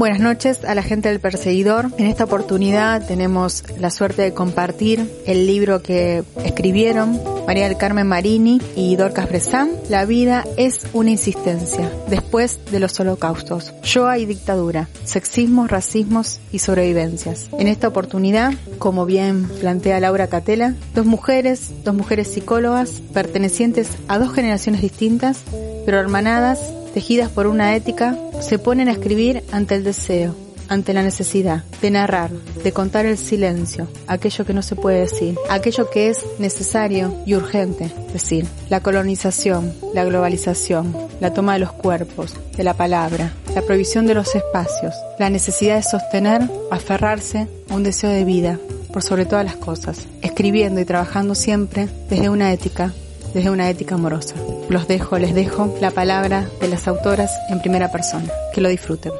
Buenas noches a la gente del Perseguidor. En esta oportunidad tenemos la suerte de compartir el libro que escribieron María del Carmen Marini y Dorcas Bresán. La vida es una insistencia después de los holocaustos. Shoah y dictadura, sexismos, racismos y sobrevivencias. En esta oportunidad, como bien plantea Laura Catela, dos mujeres, dos mujeres psicólogas pertenecientes a dos generaciones distintas, pero hermanadas tejidas por una ética, se ponen a escribir ante el deseo, ante la necesidad de narrar, de contar el silencio, aquello que no se puede decir, aquello que es necesario y urgente decir. La colonización, la globalización, la toma de los cuerpos, de la palabra, la prohibición de los espacios, la necesidad de sostener, aferrarse a un deseo de vida, por sobre todas las cosas, escribiendo y trabajando siempre desde una ética desde una ética amorosa. Los dejo, les dejo la palabra de las autoras en primera persona. Que lo disfruten.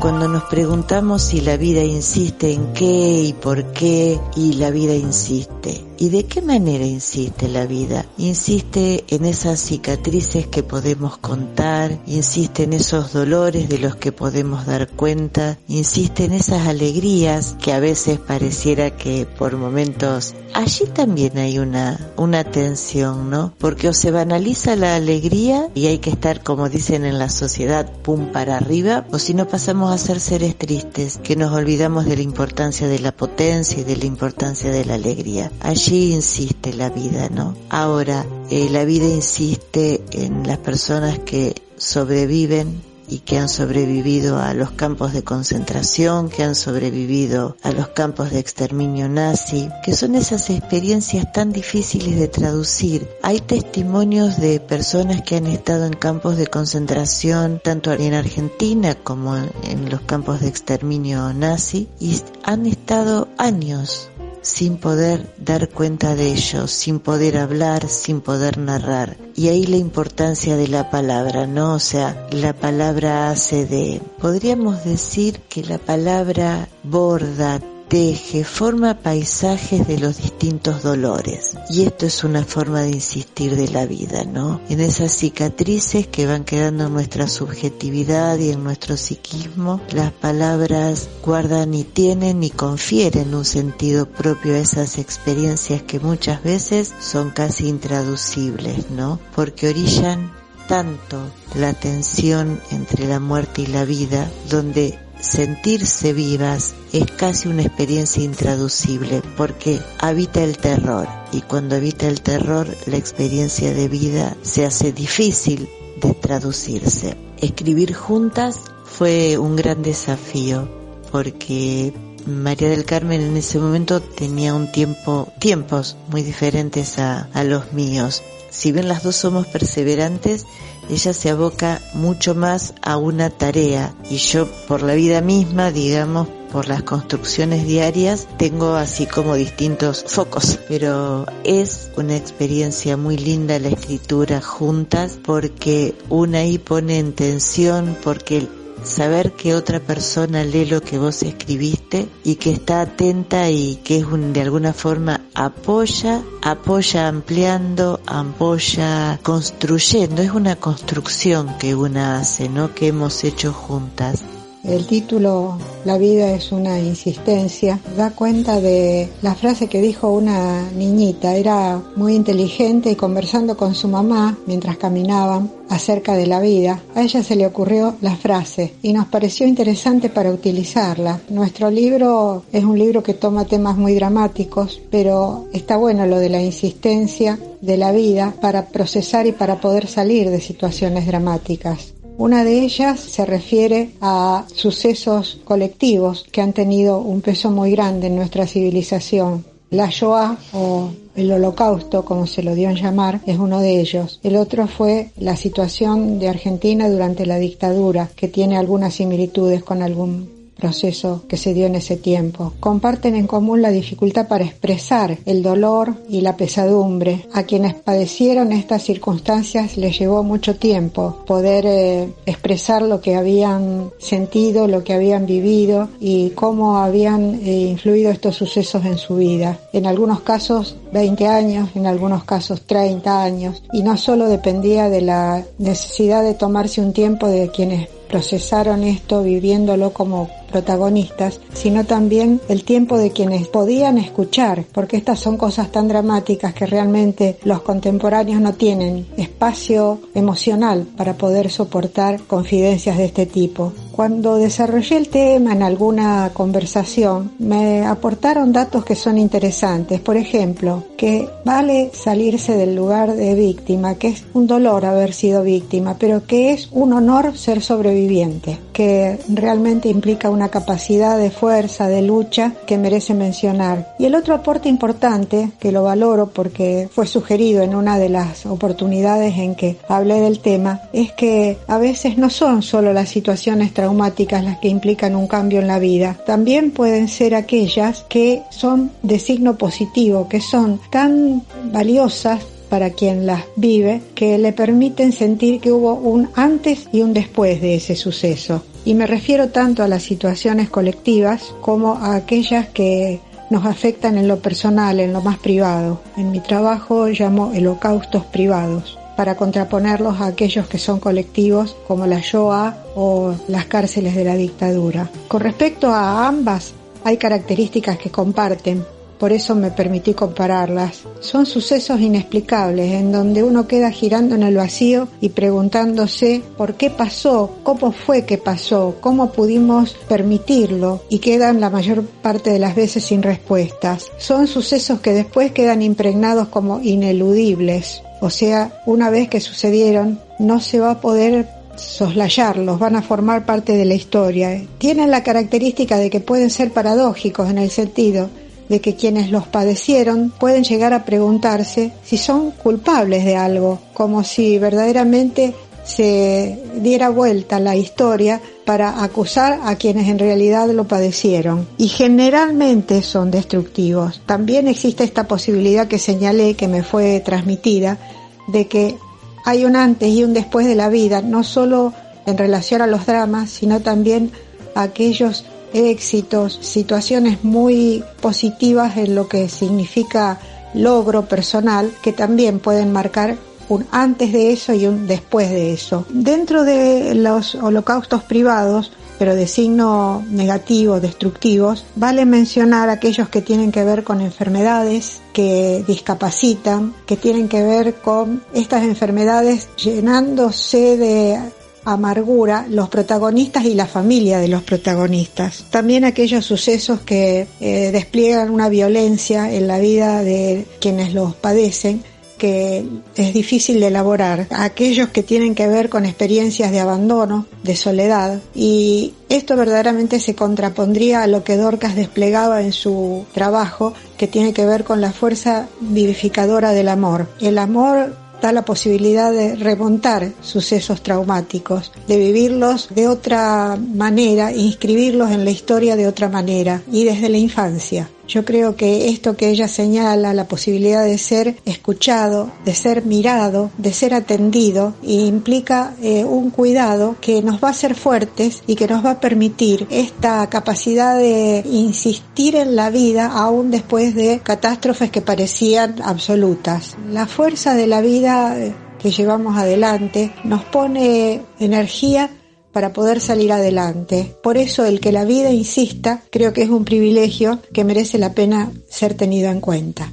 Cuando nos preguntamos si la vida insiste en qué y por qué, y la vida insiste, ¿Y de qué manera insiste la vida? Insiste en esas cicatrices que podemos contar, insiste en esos dolores de los que podemos dar cuenta, insiste en esas alegrías que a veces pareciera que por momentos allí también hay una, una tensión, ¿no? Porque o se banaliza la alegría y hay que estar, como dicen en la sociedad, pum para arriba, o si no pasamos a ser seres tristes, que nos olvidamos de la importancia de la potencia y de la importancia de la alegría. Allí insiste la vida, ¿no? Ahora, eh, la vida insiste en las personas que sobreviven y que han sobrevivido a los campos de concentración, que han sobrevivido a los campos de exterminio nazi, que son esas experiencias tan difíciles de traducir. Hay testimonios de personas que han estado en campos de concentración, tanto en Argentina como en los campos de exterminio nazi, y han estado años sin poder dar cuenta de ello, sin poder hablar, sin poder narrar. Y ahí la importancia de la palabra, ¿no? O sea, la palabra hace de, podríamos decir que la palabra borda, teje, forma paisajes de los distintos dolores. Y esto es una forma de insistir de la vida, ¿no? En esas cicatrices que van quedando en nuestra subjetividad y en nuestro psiquismo, las palabras guardan y tienen y confieren un sentido propio a esas experiencias que muchas veces son casi intraducibles, ¿no? Porque orillan tanto la tensión entre la muerte y la vida, donde sentirse vivas es casi una experiencia intraducible porque habita el terror y cuando habita el terror la experiencia de vida se hace difícil de traducirse. Escribir juntas fue un gran desafío porque María del Carmen en ese momento tenía un tiempo, tiempos muy diferentes a, a los míos. Si bien las dos somos perseverantes, ella se aboca mucho más a una tarea y yo por la vida misma, digamos, por las construcciones diarias, tengo así como distintos focos, pero es una experiencia muy linda la escritura juntas porque una ahí pone en tensión, porque saber que otra persona lee lo que vos escribiste y que está atenta y que es un, de alguna forma apoya, apoya ampliando, apoya construyendo, es una construcción que una hace, ¿no? Que hemos hecho juntas. El título La vida es una insistencia da cuenta de la frase que dijo una niñita. Era muy inteligente y conversando con su mamá mientras caminaban acerca de la vida, a ella se le ocurrió la frase y nos pareció interesante para utilizarla. Nuestro libro es un libro que toma temas muy dramáticos, pero está bueno lo de la insistencia de la vida para procesar y para poder salir de situaciones dramáticas. Una de ellas se refiere a sucesos colectivos que han tenido un peso muy grande en nuestra civilización. La Shoah o el holocausto, como se lo dio en llamar, es uno de ellos. El otro fue la situación de Argentina durante la dictadura, que tiene algunas similitudes con algún proceso que se dio en ese tiempo. Comparten en común la dificultad para expresar el dolor y la pesadumbre. A quienes padecieron estas circunstancias les llevó mucho tiempo poder eh, expresar lo que habían sentido, lo que habían vivido y cómo habían eh, influido estos sucesos en su vida. En algunos casos 20 años, en algunos casos 30 años, y no solo dependía de la necesidad de tomarse un tiempo de quienes procesaron esto viviéndolo como protagonistas, sino también el tiempo de quienes podían escuchar, porque estas son cosas tan dramáticas que realmente los contemporáneos no tienen espacio emocional para poder soportar confidencias de este tipo. Cuando desarrollé el tema en alguna conversación, me aportaron datos que son interesantes. Por ejemplo, que vale salirse del lugar de víctima, que es un dolor haber sido víctima, pero que es un honor ser sobreviviente, que realmente implica una capacidad de fuerza, de lucha que merece mencionar. Y el otro aporte importante, que lo valoro porque fue sugerido en una de las oportunidades en que hablé del tema, es que a veces no son solo las situaciones traumáticas las que implican un cambio en la vida, también pueden ser aquellas que son de signo positivo, que son tan valiosas para quien las vive que le permiten sentir que hubo un antes y un después de ese suceso. Y me refiero tanto a las situaciones colectivas como a aquellas que nos afectan en lo personal, en lo más privado. En mi trabajo llamo holocaustos privados para contraponerlos a aquellos que son colectivos como la Shoah o las cárceles de la dictadura. Con respecto a ambas, hay características que comparten, por eso me permití compararlas. Son sucesos inexplicables en donde uno queda girando en el vacío y preguntándose por qué pasó, cómo fue que pasó, cómo pudimos permitirlo y quedan la mayor parte de las veces sin respuestas. Son sucesos que después quedan impregnados como ineludibles. O sea, una vez que sucedieron, no se va a poder soslayarlos, van a formar parte de la historia. Tienen la característica de que pueden ser paradójicos en el sentido de que quienes los padecieron pueden llegar a preguntarse si son culpables de algo, como si verdaderamente se diera vuelta la historia para acusar a quienes en realidad lo padecieron. Y generalmente son destructivos. También existe esta posibilidad que señalé, que me fue transmitida, de que hay un antes y un después de la vida, no solo en relación a los dramas, sino también a aquellos éxitos, situaciones muy positivas en lo que significa logro personal que también pueden marcar un antes de eso y un después de eso. Dentro de los holocaustos privados, pero de signo negativo, destructivos, vale mencionar aquellos que tienen que ver con enfermedades que discapacitan, que tienen que ver con estas enfermedades llenándose de amargura los protagonistas y la familia de los protagonistas. También aquellos sucesos que eh, despliegan una violencia en la vida de quienes los padecen que es difícil de elaborar, aquellos que tienen que ver con experiencias de abandono, de soledad, y esto verdaderamente se contrapondría a lo que Dorcas desplegaba en su trabajo, que tiene que ver con la fuerza vivificadora del amor. El amor da la posibilidad de remontar sucesos traumáticos, de vivirlos de otra manera, inscribirlos en la historia de otra manera y desde la infancia. Yo creo que esto que ella señala, la posibilidad de ser escuchado, de ser mirado, de ser atendido, implica eh, un cuidado que nos va a hacer fuertes y que nos va a permitir esta capacidad de insistir en la vida aún después de catástrofes que parecían absolutas. La fuerza de la vida eh, que llevamos adelante nos pone energía para poder salir adelante. Por eso el que la vida insista creo que es un privilegio que merece la pena ser tenido en cuenta.